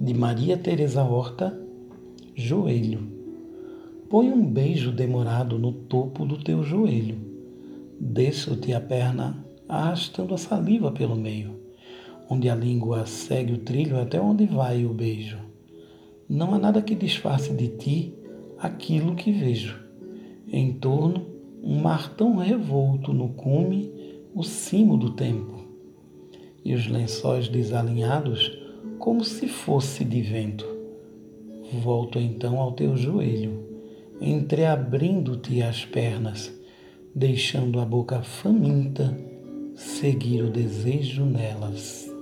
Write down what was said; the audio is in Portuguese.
de Maria Teresa Horta, joelho. Põe um beijo demorado no topo do teu joelho. Desço-te a perna, arrastando a saliva pelo meio, onde a língua segue o trilho até onde vai o beijo. Não há nada que disfarce de ti aquilo que vejo. Em torno, um mar tão revolto no cume, o cimo do tempo. E os lençóis desalinhados, como se fosse de vento. Volto então ao teu joelho, entreabrindo-te as pernas, deixando a boca faminta seguir o desejo nelas.